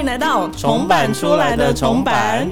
迎来到重版出来的重版。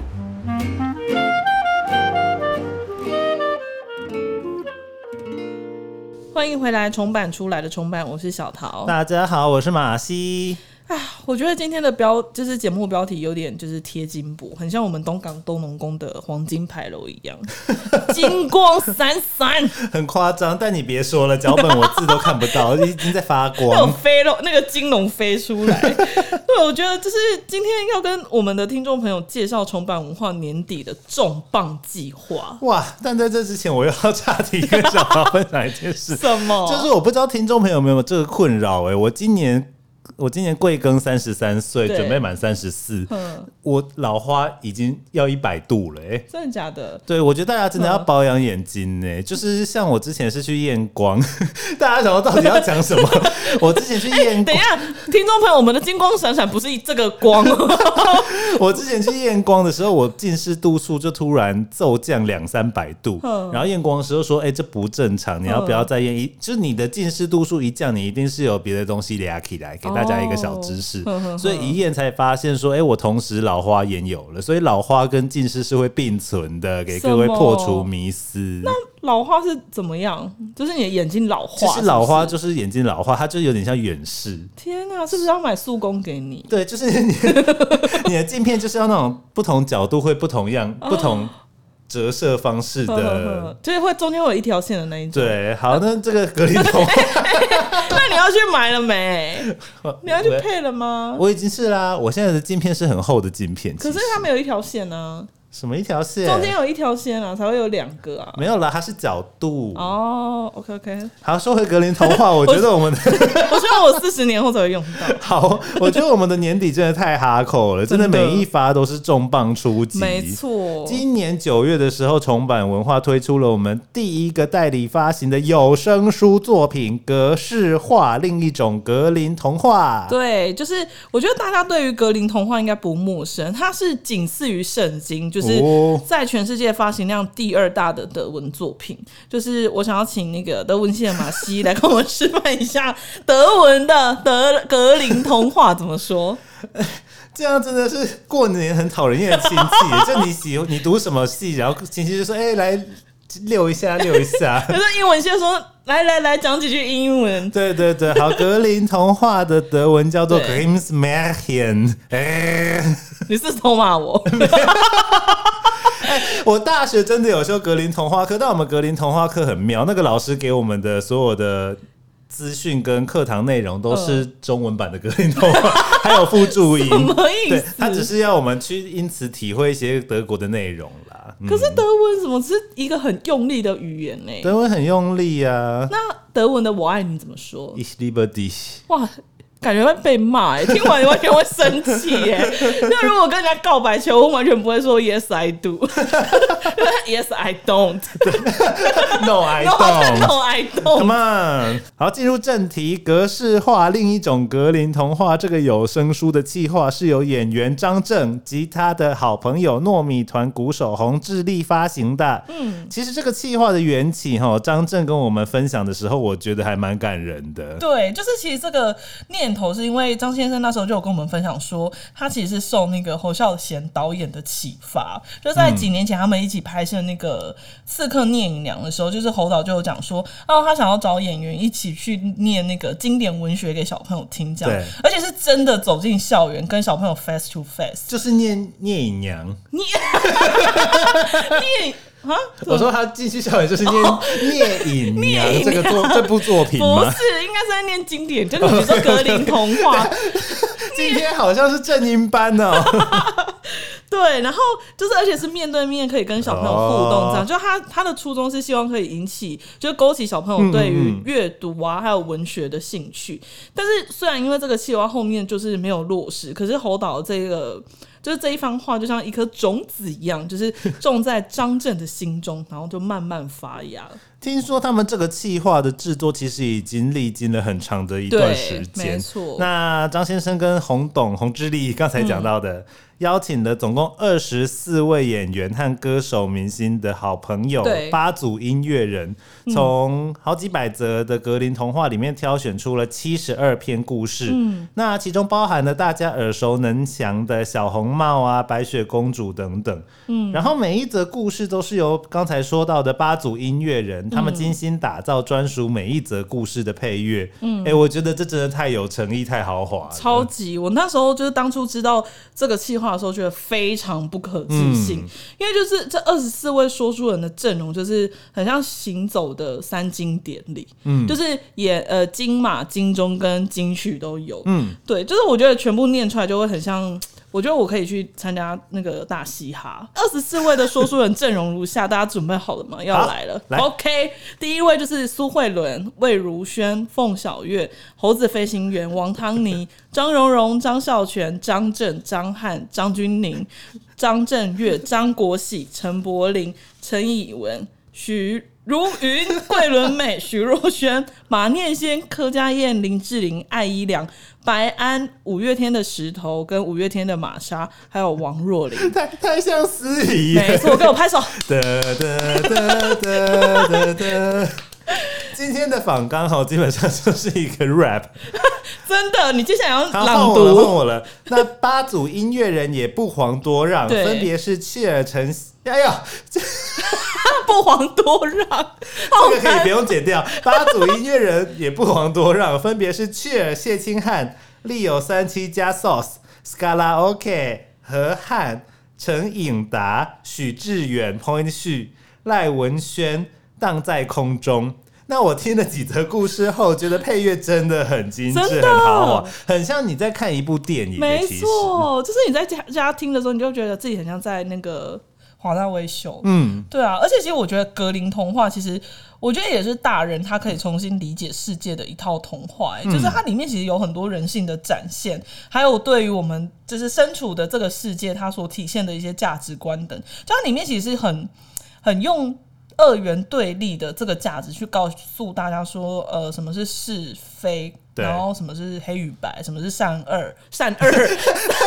欢迎回来，重版出来的重版，我是小桃。大家好，我是马西。啊，我觉得今天的标就是节目标题有点就是贴金箔，很像我们东港东农宫的黄金牌楼一样，金光闪闪，很夸张。但你别说了，脚本我字都看不到，已经在发有光。飞了，那个金龙飞出来。对，我觉得就是今天要跟我们的听众朋友介绍重版文化年底的重磅计划。哇！但在这之前，我又要岔题跟小桃分享一件事，什么？就是我不知道听众朋友有没有这个困扰哎、我今年我今年贵庚三十三岁，准备满三十四，嗯，我老花已经要一百度了哎、真的假的？对，我觉得大家真的要嗯保养眼睛呢、就是像我之前是去验光，大家想到到底要讲什么？我之前去验光等一，下，听众朋友，我们的金光闪闪不是这个光。哦，我之前去验光的时候，我近视度数就突然骤降两三百度，嗯然后验光的时候说：“哎、这不正常，你要不要再验一？就是你的近视度数一降，你一定是有别的东西俩起来，给大家一个小知识。哦呵呵呵所以一验才发现说：“哎、我同时老花眼有了，所以老花跟近视是会并存的，给各位破除迷思。”那老花是怎么样？就是你的眼睛老化其实老花就是眼睛老化，它就有点像远视。天哪、是不是要买速攻给你？对，就是你 你的镜片就是要那种不同角度会不同样、不同折射方式呵呵的。呵就是会中间会有一条线的那一种。，对，好，那这个隔离头，那你要去买了没？你要去配了吗？我已经是啦。我现在的镜片是很厚的镜片，可是它没有一条线呢、什么一条线？中间有一条线啊，才会有两个啊。没有啦，它是角度。哦，OK OK，好，说回格林童话，我觉得我们的 我希望我四十年后才会用到。好，我觉得我们的年底真的太哈口了，真的真的每一发都是重磅出击。没错，今年九月的时候，重版文化推出了我们第一个代理发行的有声书作品《格式化》，另一种格林童话。对，就是我觉得大家对于格林童话应该不陌生，它是仅次于圣经，就是哦在全世界发行量第二大的德文作品。就是我想要请那个德文系的马西来跟我们示范一下德文的德格林童话怎么说。这样真的是过年很讨人厌的亲戚。就你喜你读什么戏，然后亲戚就说：“哎、来溜一下，溜一下。可是英文先说来来来讲几句英文”。对对对，好，格林童话的德文叫做 Grimm's Märchen。哎、你是偷骂我？我大学真的有修格林童话课，但我们格林童话课很妙，那个老师给我们的所有的资讯跟课堂内容都是中文版的格林童话，还有附注音。什么意对？他只是要我们去因此体会一些德国的内容。可是德文怎么是一个很用力的语言呢？德文很用力啊那德文的“我爱你”怎么说？，Ich liebe dich。哇，感觉会被骂哎、听完完全会生气哎。那如果跟人家告白求婚，完全不会说 Yes I do，Yes I don't，No, I don't. No I don't。Come on，好，进入正题。格式化另一种格林童话这个有声书的计划是由演员张震及他的好朋友糯米团鼓手洪志立发行的。嗯，其实这个计划的缘起哈，张震跟我们分享的时候，我觉得还蛮感人的。对，就是其实这个念头是因为张先生那时候就有跟我们分享说，他其实是受那个侯孝贤导演的启发，就在几年前他们一起拍摄那个《刺客聂隐娘》的时候，就是侯导就有讲说，哦，他想要找演员一起去念那个经典文学给小朋友听，这样，而且是真的走进校园跟小朋友 face to face。就是念聂隐娘，啊？我说他进去校园就是念聂隐娘这个作这部作品不吗？是，应该是在念经典，就是比如说格林童话，今天好像是正音班哦。对，然后就是，而且是面对面可以跟小朋友互动，这样。哦就他他的初衷是希望可以引起，就勾起小朋友对于阅读啊，还有文学的兴趣。但是虽然因为这个计划后面就是没有落实，可是侯导这个就是这一番话，就像一颗种子一样，就是种在张震的心中，然后就慢慢发芽。听说他们这个计划的制作其实已经历经了很长的一段时，间没。错。那张先生跟洪董、洪志立刚才讲到的，邀请了总共二十四位演员和歌手、明星的好朋友对，八组音乐人，从好几百则的格林童话里面挑选出了七十二篇故事。嗯那其中包含了大家耳熟能详的小红帽啊、白雪公主等等。嗯，然后每一则故事都是由刚才说到的八组音乐人，他们精心打造专属每一则故事的配乐。嗯，哎、我觉得这真的太有诚意、太豪华。超级！我那时候就是当初知道这个计划的时候，觉得非常不可置信，嗯。因为就是这二十四位说书人的阵容，就是很像行走的三经典礼，嗯，就是也呃金马、金钟跟金曲都有，嗯，对，就是我觉得全部念出来就会很像。我觉得我可以去参加那个大嘻哈，二十四位的说书人阵容如下，大家准备好了吗？要好来了。来 OK，第一位就是苏慧伦、魏如萱、凤小岳、猴子飞行员、王汤尼、张荣荣、张孝全、张震、张翰、张钧甯、张震岳、张国喜、陈柏霖、陈以文、徐如云、桂纶镁、徐若瑄、马念先、柯佳燕、林志玲、艾依良、白安、五月天的石头跟五月天的玛莎，还有王若琳。太太像司仪了。没错，给我拍手。今天的访纲哈，基本上就是一个 rap。真的，你接下来要朗我了，换读。我了。那八组音乐人也不遑多让，分别是切尔陈，哎呀，不遑多让，这个可以不用剪掉。八组音乐人也不遑多让，分别是切尔谢清汉、利友三七加 sauce、Scala OK、何汉、陈颖达、许志远、Point 旭、赖文轩荡在空中。那我听了几则故事后，觉得配乐真的很精致、真的很像你在看一部电影。没错，就是你在家家听的时候，你就觉得自己很像在那个华纳威秀。嗯，对啊，而且其实我觉得格林童话，其实我觉得也是大人他可以重新理解世界的一套童话、欸，就是它里面其实有很多人性的展现，还有对于我们就是身处的这个世界，它所体现的一些价值观等，就它里面其实是很很用。二元对立的这个价值去告诉大家说，呃，什么是是非，然后什么是黑与白，什么是善恶，善恶，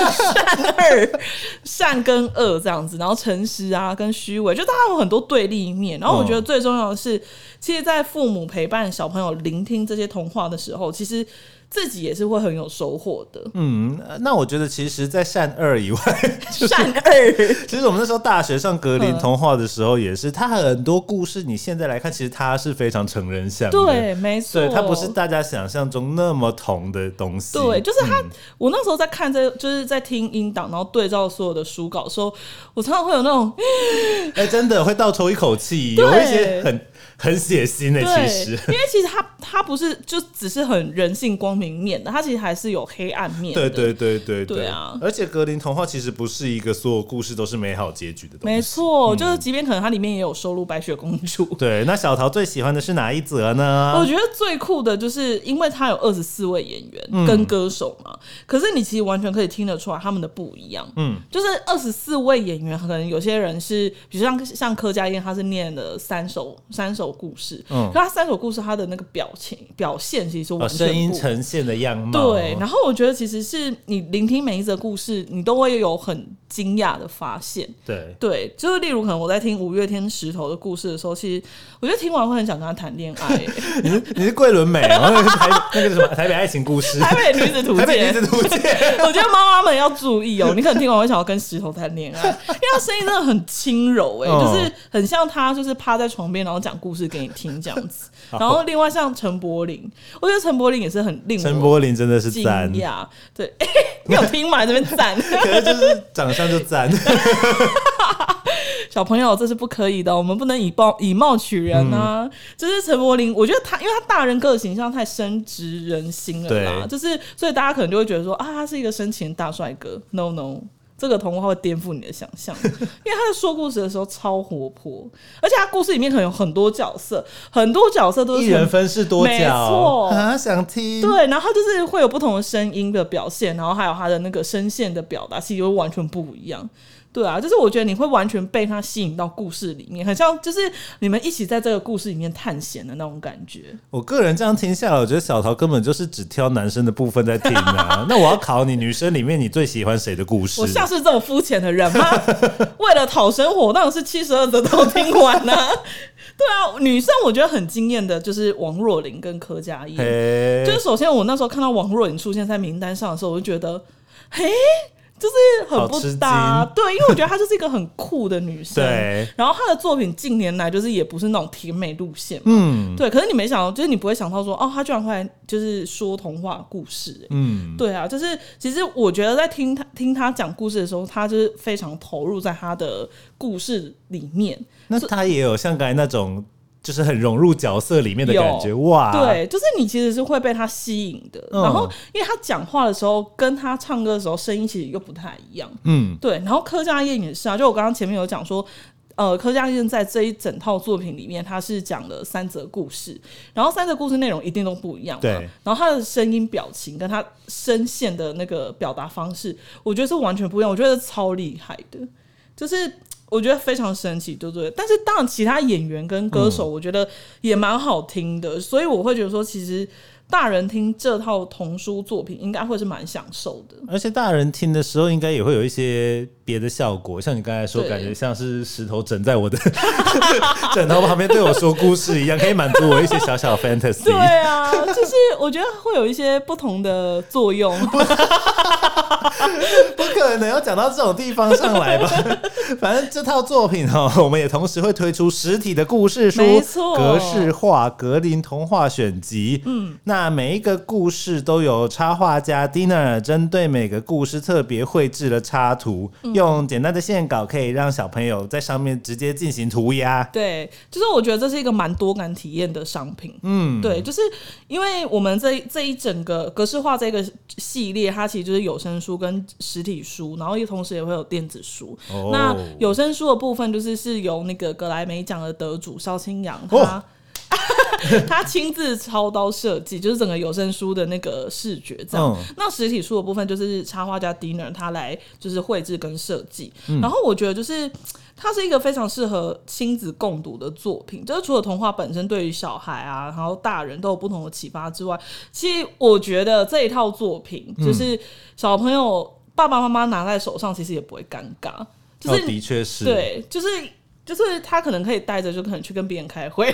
善恶，善跟恶这样子，然后诚实啊跟虚伪，就大家有很多对立面。然后我觉得最重要的是，其实，在父母陪伴小朋友聆听这些童话的时候，其实自己也是会很有收获的。嗯，那我觉得其实，在善二以外，善恶，其实我们那时候大学上格林嗯童话的时候，也是，它很多故事，你现在来看，其实它是非常成人向的。对，没错，对，它不是大家想象中那么童的东西。对，就是他。嗯我那时候在看这，就是在听音档，然后对照所有的书稿的时候，我常常会有那种 哎、真的会倒抽一口气，有一些很很血腥的，对，其实。因为其实他他不是就只是很人性光明面的，它其实还是有黑暗面的。对对对对对啊而且格林童话其实不是一个所有故事都是美好结局的东西。没错，就是即便可能它里面也有收录白雪公主。对，那小桃最喜欢的是哪一则呢？我觉得最酷的就是，因为他有二十四位演员跟歌手嘛，可是你其实完全可以听得出来他们的不一样。嗯，就是二十四位演员，可能有些人是，比如像像柯佳燕，她是念了三首三首故事，嗯可他三首故事他的那个表情表现其实是哦，完全声音不一样呈现的样貌。对，然后我觉得其实是你聆听每一则故事，你都会有很惊讶的发现。对，对，就是例如可能我在听五月天石头的故事的时候，其实我觉得听完会很想跟他谈恋爱、你是你是桂纶镁，然 后那个台那个什么台北爱情故事，台北女子图台北女鉴。子图鉴。我觉得妈妈们要注意哦，你可能听完会想要跟石头谈恋爱，因为他声音真的很轻柔哎、嗯就是很像他就是趴在床边然后讲故事给你听这样子。然后另外像陈柏霖，我觉得陈柏霖也是很令陈柏霖真的是惊，讶。对，你有听吗？这边赞。可是就是长相就赞。小朋友，这是不可以的，我们不能以貌以貌取人啊！就是陈柏霖，我觉得他，因为他大人个的形象太深植人心了啦，就是所以大家可能就会觉得说啊，他是一个深情的大帅哥。No No，这个童话会颠覆你的想象，因为他在说故事的时候超活泼，而且他故事里面可能有很多角色，很多角色都是一人从分饰多角没角，错啊，想听。对，然后他就是会有不同的声音的表现，然后还有他的那个声线的表达，其实会完全不一样。对啊，就是我觉得你会完全被他吸引到故事里面，很像就是你们一起在这个故事里面探险的那种感觉。我个人这样听下来，我觉得小桃根本就是只挑男生的部分在听啊。那我要考你，女生里面你最喜欢谁的故事？我像是这么肤浅的人吗？为了讨生活，当然是七十二则都听完啊。对啊，女生我觉得很惊艳的就是王若琳跟柯佳嬿。就是首先我那时候看到王若琳出现在名单上的时候，我就觉得，嘿，就是很不搭。惊对，因为我觉得她就是一个很酷的女生。对，然后她的作品近年来就是也不是那种甜美路线嘛。嗯对，可是你没想到，就是你不会想到说，哦，她居然会来就是说童话故事、欸嗯，对啊，就是其实我觉得在听她听她讲故事的时候，她就是非常投入在她的故事里面。那她也有像刚才那种，就是很融入角色里面的感觉，哇，，对，就是你其实是会被他吸引的。嗯然后，因为他讲话的时候跟他唱歌的时候声音其实又不太一样。嗯，对，然后柯佳燕也是啊，就我刚刚前面有讲说。呃，柯佳燕在这一整套作品里面，他是讲了三则故事，然后三则故事内容一定都不一样嘛。对然后他的声音、表情跟他声线的那个表达方式，我觉得是完全不一样，我觉得超厉害的，就是我觉得非常神奇，对不对？但是当然，其他演员跟歌手，我觉得也蛮好听的，所以我会觉得说，其实大人听这套童书作品，应该会是蛮享受的。而且大人听的时候，应该也会有一些别的效果，像你刚才说，感觉像是石头枕在我的 枕头旁边对我说故事一样，可以满足我一些小小 fantasy。对啊，就是我觉得会有一些不同的作用。不可能要讲到这种地方上来吧？反正这套作品哦，我们也同时会推出实体的故事书，没错格式化格林童话选集。嗯，那每一个故事都有插画家 Dinner 针对每个故事特别绘制了插图，嗯用简单的线稿可以让小朋友在上面直接进行涂鸦。对，就是我觉得这是一个蛮多感体验的商品。嗯，对，就是因为我们这这一整个格式化这个系列，它其实就是有声书跟实体书，然后也同时也会有电子书。哦那有声书的部分，就是是由那个格莱美奖的得主邵清扬他。哦 他亲自操刀设计，就是整个有声书的那个视觉这样。嗯那实体书的部分就是插画家 Dinner 他来就是绘制跟设计。嗯然后我觉得就是它是一个非常适合亲子共读的作品，就是除了童话本身对于小孩啊，然后大人都有不同的启发之外，其实我觉得这一套作品嗯就是小朋友爸爸妈妈拿在手上，其实也不会尴尬，就哦是、的确是，，对，就是。就是他可能可以带着，就可能去跟别人开会，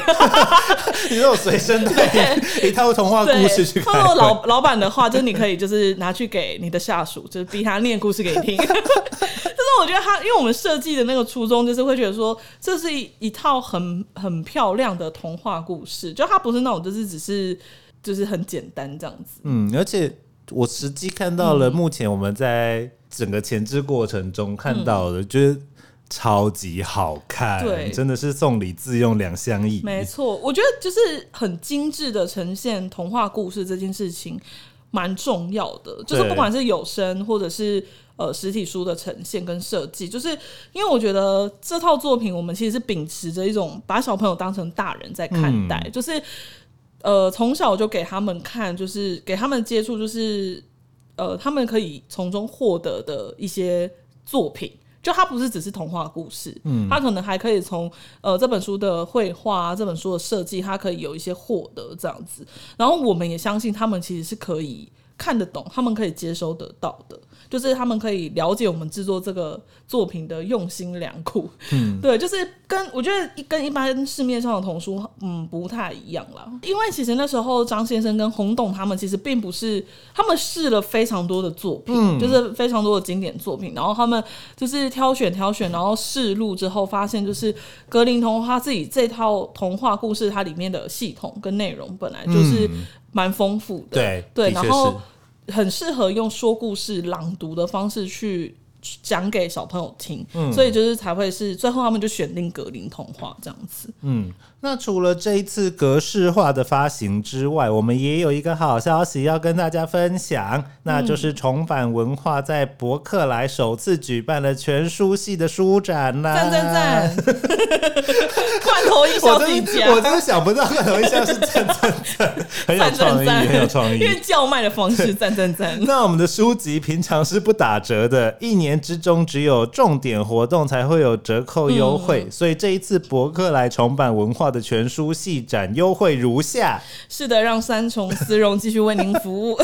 你说我随身带一 套童话故事去对，看老老板的话，就是你可以就是拿去给你的下属，就是逼他念故事给你听。就是我觉得他，因为我们设计的那个初衷，就是会觉得说，这是一一套很很漂亮的童话故事，就它不是那种就是只是就是很简单这样子。嗯，而且我实际看到嗯。了，目前我们在整个前置过程中看到的，觉得超级好看，对真的是送礼自用两相宜。没错，我觉得就是很精致的呈现童话故事这件事情蛮重要的，就是不管是有声或者是呃实体书的呈现跟设计，就是因为我觉得这套作品我们其实是秉持着一种把小朋友当成大人在看待，就是呃从小就给他们看，就是给他们接触，就是呃他们可以从中获得的一些作品。就它不是只是童话故事，嗯，它可能还可以从呃这本书的绘画、啊、这本书的设计，它可以有一些获得这样子。然后我们也相信他们其实是可以看得懂，他们可以接收得到的，就是他们可以了解我们制作这个作品的用心良苦。嗯，对，就是跟我觉得一跟一般市面上的童书嗯不太一样啦。因为其实那时候张先生跟洪董他们其实并不是他们试了非常多的作品，就是非常多的经典作品，然后他们就是挑选挑选，然后试录之后发现，就是格林童话自己这套童话故事它里面的系统跟内容本来就是蛮丰富的，对对，然后很适合用说故事朗读的方式去。讲给小朋友听，所以就是才会是最后他们就选定格林童话这样子。嗯，那除了这一次格式化的发行之外，我们也有一个好消息要跟大家分享，那就是重返文化在博客来首次举办了全书系的书展啦！赞赞赞！罐 头一笑自己家，我真的想不到罐头一笑是赞赞赞，很有创意，很有创意，因为叫卖的方式 赞赞赞。那我们的书籍平常是不打折的，一年之中只有重点活动才会有折扣优惠，所以这一次博客来重版文化。的全书系展优惠如下，是的，让三重丝绒继续为您服务。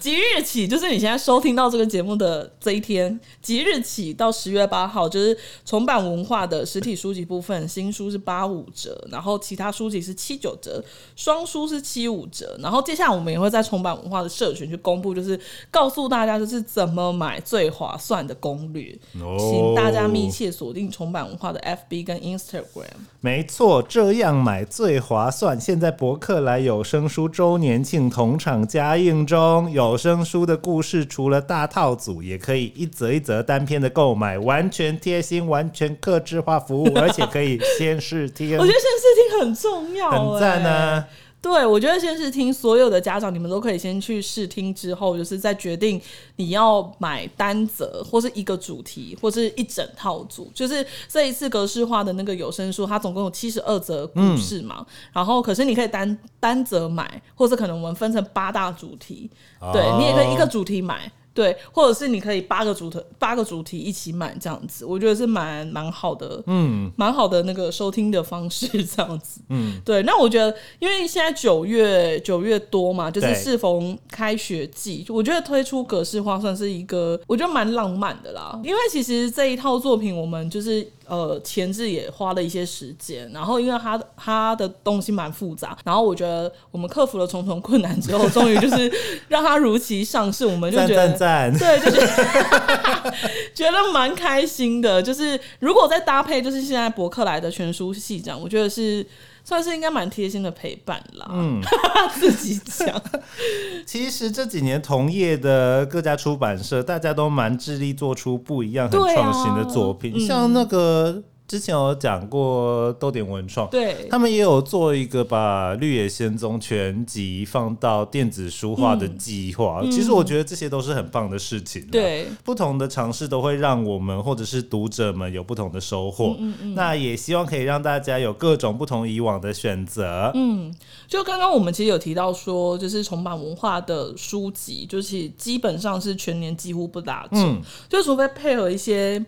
即日起，就是你现在收听到这个节目的这一天，即日起到十月八号，就是重版文化的实体书籍部分，新书是八五折，然后其他书籍是七九折，双书是七五折。然后接下来我们也会在重版文化的社群去公布，就是告诉大家就是怎么买最划算的攻略，请大家密切锁定重版文化的 FB 跟 Instagram。没错，这样买最划算。现在博客来有声书周年庆同场加映中，有声书的故事除了大套组，也可以一则一则单篇的购买，完全贴心，完全克制化服务，而且可以先试听。我觉得先试听很重要，很赞呢。对，我觉得先是听所有的家长，你们都可以先去试听，之后就是再决定你要买单则或是一个主题，或是一整套组。就是这一次格式化的那个有声书，它总共有七十二则故事嘛。然后，可是你可以单单则买，或者可能我们分成八大主题，对你也可以一个主题买。对，或者是你可以八个主题八个主题一起买这样子，我觉得是蛮蛮好的，嗯，蛮好的那个收听的方式这样子，嗯，对。那我觉得，因为现在九月九月多嘛，就是适逢开学季，我觉得推出格式化算是一个我觉得蛮浪漫的啦。因为其实这一套作品，我们就是。呃，前置也花了一些时间，然后因为他他的东西蛮复杂，然后我觉得我们克服了重重困难之后，终于就是让它如期上市，我们就觉得 对，就觉得觉得蛮开心的。就是如果再搭配，就是现在博客来的全书系这样，我觉得是。算是应该蛮贴心的陪伴啦。嗯，自己讲。其实这几年同业的各家出版社，大家都蛮致力做出不一样、很创新的作品，像那个。之前有讲过豆点文创，对他们也有做一个把《绿野仙踪》全集放到电子书化的计划。其实我觉得这些都是很棒的事情。对，不同的尝试都会让我们或者是读者们有不同的收获。嗯嗯。那也希望可以让大家有各种不同以往的选择。嗯，就刚刚我们其实有提到说，就是重版文化的书籍，就是基本上是全年几乎不打折，就除非配合一些。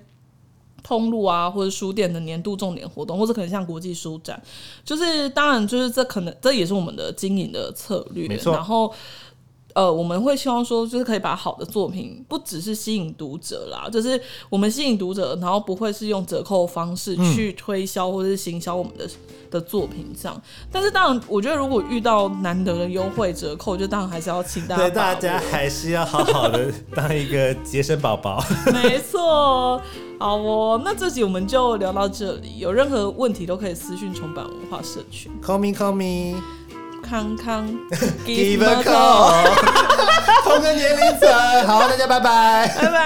通路啊，或者书店的年度重点活动，或者可能像国际书展，就是当然就是这可能这也是我们的经营的策略。没错。然后呃，我们会希望说，就是可以把好的作品不只是吸引读者啦，就是我们吸引读者，然后不会是用折扣方式去推销或者是行销我们的。的作品这样，但是当然，我觉得如果遇到难得的优惠折扣，就当然还是要请大家。对，大家还是要好好的当一个节省宝宝。没错，好哦，那这集我们就聊到这里。有任何问题都可以私讯重版文化社群。Call me, call me，康康，Give a call，同个年龄层。好，大家拜拜，拜拜。